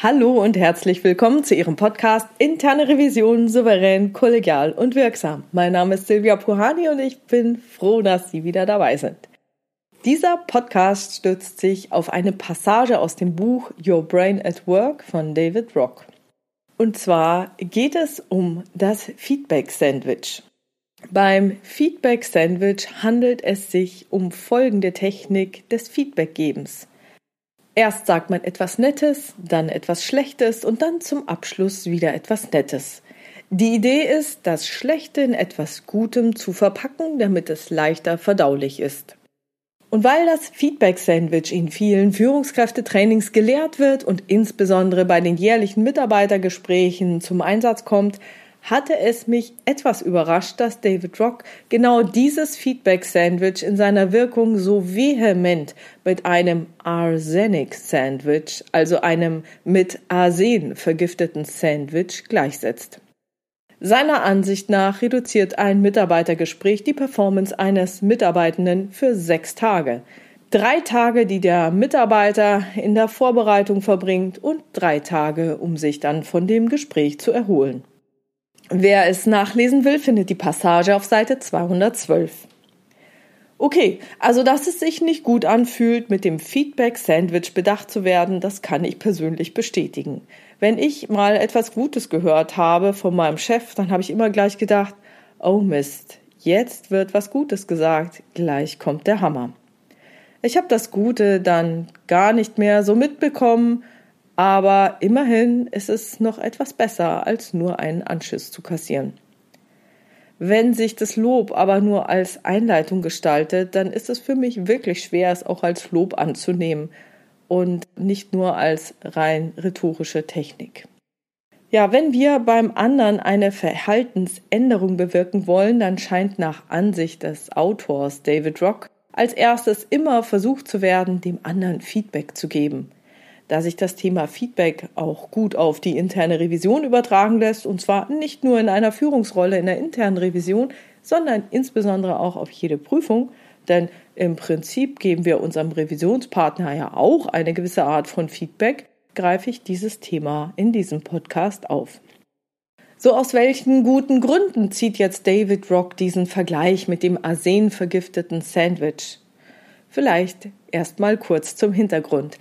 Hallo und herzlich willkommen zu Ihrem Podcast Interne Revision souverän, kollegial und wirksam. Mein Name ist Silvia Puhani und ich bin froh, dass Sie wieder dabei sind. Dieser Podcast stützt sich auf eine Passage aus dem Buch Your Brain at Work von David Rock. Und zwar geht es um das Feedback Sandwich. Beim Feedback Sandwich handelt es sich um folgende Technik des Feedbackgebens. Erst sagt man etwas Nettes, dann etwas Schlechtes und dann zum Abschluss wieder etwas Nettes. Die Idee ist, das Schlechte in etwas Gutem zu verpacken, damit es leichter verdaulich ist. Und weil das Feedback-Sandwich in vielen Führungskräftetrainings gelehrt wird und insbesondere bei den jährlichen Mitarbeitergesprächen zum Einsatz kommt, hatte es mich etwas überrascht, dass David Rock genau dieses Feedback-Sandwich in seiner Wirkung so vehement mit einem Arsenic-Sandwich, also einem mit Arsen vergifteten Sandwich, gleichsetzt. Seiner Ansicht nach reduziert ein Mitarbeitergespräch die Performance eines Mitarbeitenden für sechs Tage. Drei Tage, die der Mitarbeiter in der Vorbereitung verbringt und drei Tage, um sich dann von dem Gespräch zu erholen. Wer es nachlesen will, findet die Passage auf Seite 212. Okay, also dass es sich nicht gut anfühlt, mit dem Feedback-Sandwich bedacht zu werden, das kann ich persönlich bestätigen. Wenn ich mal etwas Gutes gehört habe von meinem Chef, dann habe ich immer gleich gedacht, oh Mist, jetzt wird was Gutes gesagt, gleich kommt der Hammer. Ich habe das Gute dann gar nicht mehr so mitbekommen, aber immerhin ist es noch etwas besser, als nur einen Anschiss zu kassieren. Wenn sich das Lob aber nur als Einleitung gestaltet, dann ist es für mich wirklich schwer, es auch als Lob anzunehmen und nicht nur als rein rhetorische Technik. Ja, wenn wir beim anderen eine Verhaltensänderung bewirken wollen, dann scheint nach Ansicht des Autors David Rock als erstes immer versucht zu werden, dem anderen Feedback zu geben da sich das Thema Feedback auch gut auf die interne Revision übertragen lässt, und zwar nicht nur in einer Führungsrolle in der internen Revision, sondern insbesondere auch auf jede Prüfung, denn im Prinzip geben wir unserem Revisionspartner ja auch eine gewisse Art von Feedback, greife ich dieses Thema in diesem Podcast auf. So aus welchen guten Gründen zieht jetzt David Rock diesen Vergleich mit dem arsenvergifteten Sandwich? Vielleicht erstmal kurz zum Hintergrund.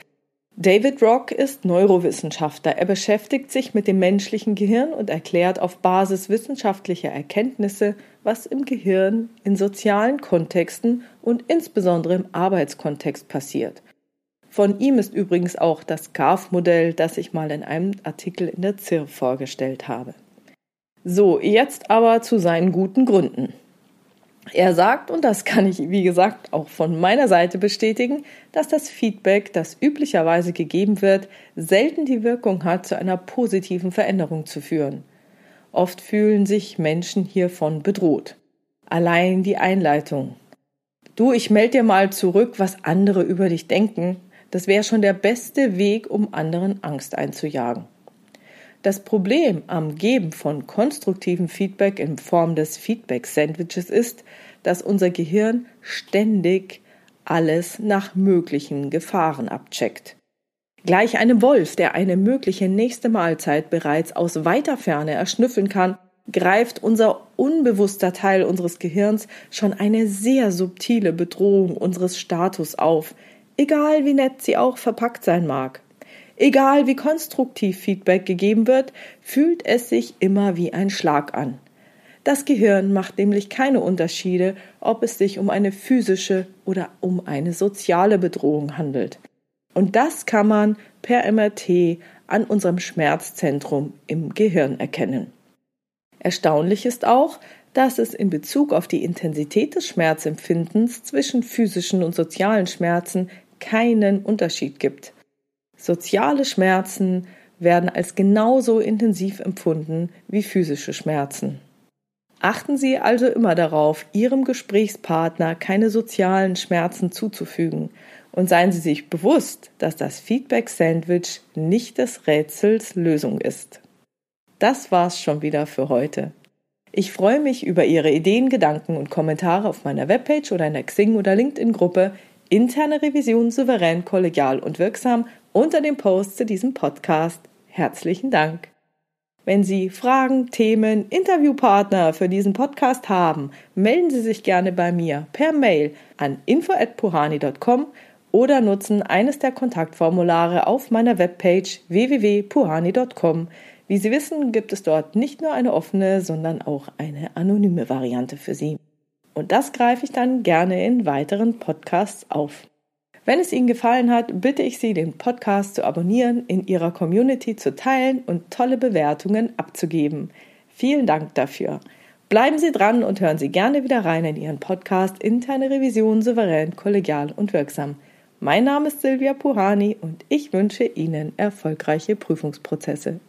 David Rock ist Neurowissenschaftler. Er beschäftigt sich mit dem menschlichen Gehirn und erklärt auf Basis wissenschaftlicher Erkenntnisse, was im Gehirn in sozialen Kontexten und insbesondere im Arbeitskontext passiert. Von ihm ist übrigens auch das GAF-Modell, das ich mal in einem Artikel in der ZIR vorgestellt habe. So, jetzt aber zu seinen guten Gründen. Er sagt, und das kann ich, wie gesagt, auch von meiner Seite bestätigen, dass das Feedback, das üblicherweise gegeben wird, selten die Wirkung hat, zu einer positiven Veränderung zu führen. Oft fühlen sich Menschen hiervon bedroht. Allein die Einleitung. Du, ich melde dir mal zurück, was andere über dich denken, das wäre schon der beste Weg, um anderen Angst einzujagen. Das Problem am Geben von konstruktivem Feedback in Form des Feedback-Sandwiches ist, dass unser Gehirn ständig alles nach möglichen Gefahren abcheckt. Gleich einem Wolf, der eine mögliche nächste Mahlzeit bereits aus weiter Ferne erschnüffeln kann, greift unser unbewusster Teil unseres Gehirns schon eine sehr subtile Bedrohung unseres Status auf, egal wie nett sie auch verpackt sein mag. Egal wie konstruktiv Feedback gegeben wird, fühlt es sich immer wie ein Schlag an. Das Gehirn macht nämlich keine Unterschiede, ob es sich um eine physische oder um eine soziale Bedrohung handelt. Und das kann man per MRT an unserem Schmerzzentrum im Gehirn erkennen. Erstaunlich ist auch, dass es in Bezug auf die Intensität des Schmerzempfindens zwischen physischen und sozialen Schmerzen keinen Unterschied gibt. Soziale Schmerzen werden als genauso intensiv empfunden wie physische Schmerzen. Achten Sie also immer darauf, Ihrem Gesprächspartner keine sozialen Schmerzen zuzufügen und seien Sie sich bewusst, dass das Feedback-Sandwich nicht des Rätsels Lösung ist. Das war's schon wieder für heute. Ich freue mich über Ihre Ideen, Gedanken und Kommentare auf meiner Webpage oder in der Xing- oder LinkedIn-Gruppe Interne Revision souverän, kollegial und wirksam unter dem Post zu diesem Podcast. Herzlichen Dank. Wenn Sie Fragen, Themen, Interviewpartner für diesen Podcast haben, melden Sie sich gerne bei mir per Mail an info@puhani.com oder nutzen eines der Kontaktformulare auf meiner Webpage www.puhani.com. Wie Sie wissen, gibt es dort nicht nur eine offene, sondern auch eine anonyme Variante für Sie. Und das greife ich dann gerne in weiteren Podcasts auf. Wenn es Ihnen gefallen hat, bitte ich Sie, den Podcast zu abonnieren, in Ihrer Community zu teilen und tolle Bewertungen abzugeben. Vielen Dank dafür. Bleiben Sie dran und hören Sie gerne wieder rein in Ihren Podcast Interne Revision souverän, kollegial und wirksam. Mein Name ist Silvia Puhani und ich wünsche Ihnen erfolgreiche Prüfungsprozesse.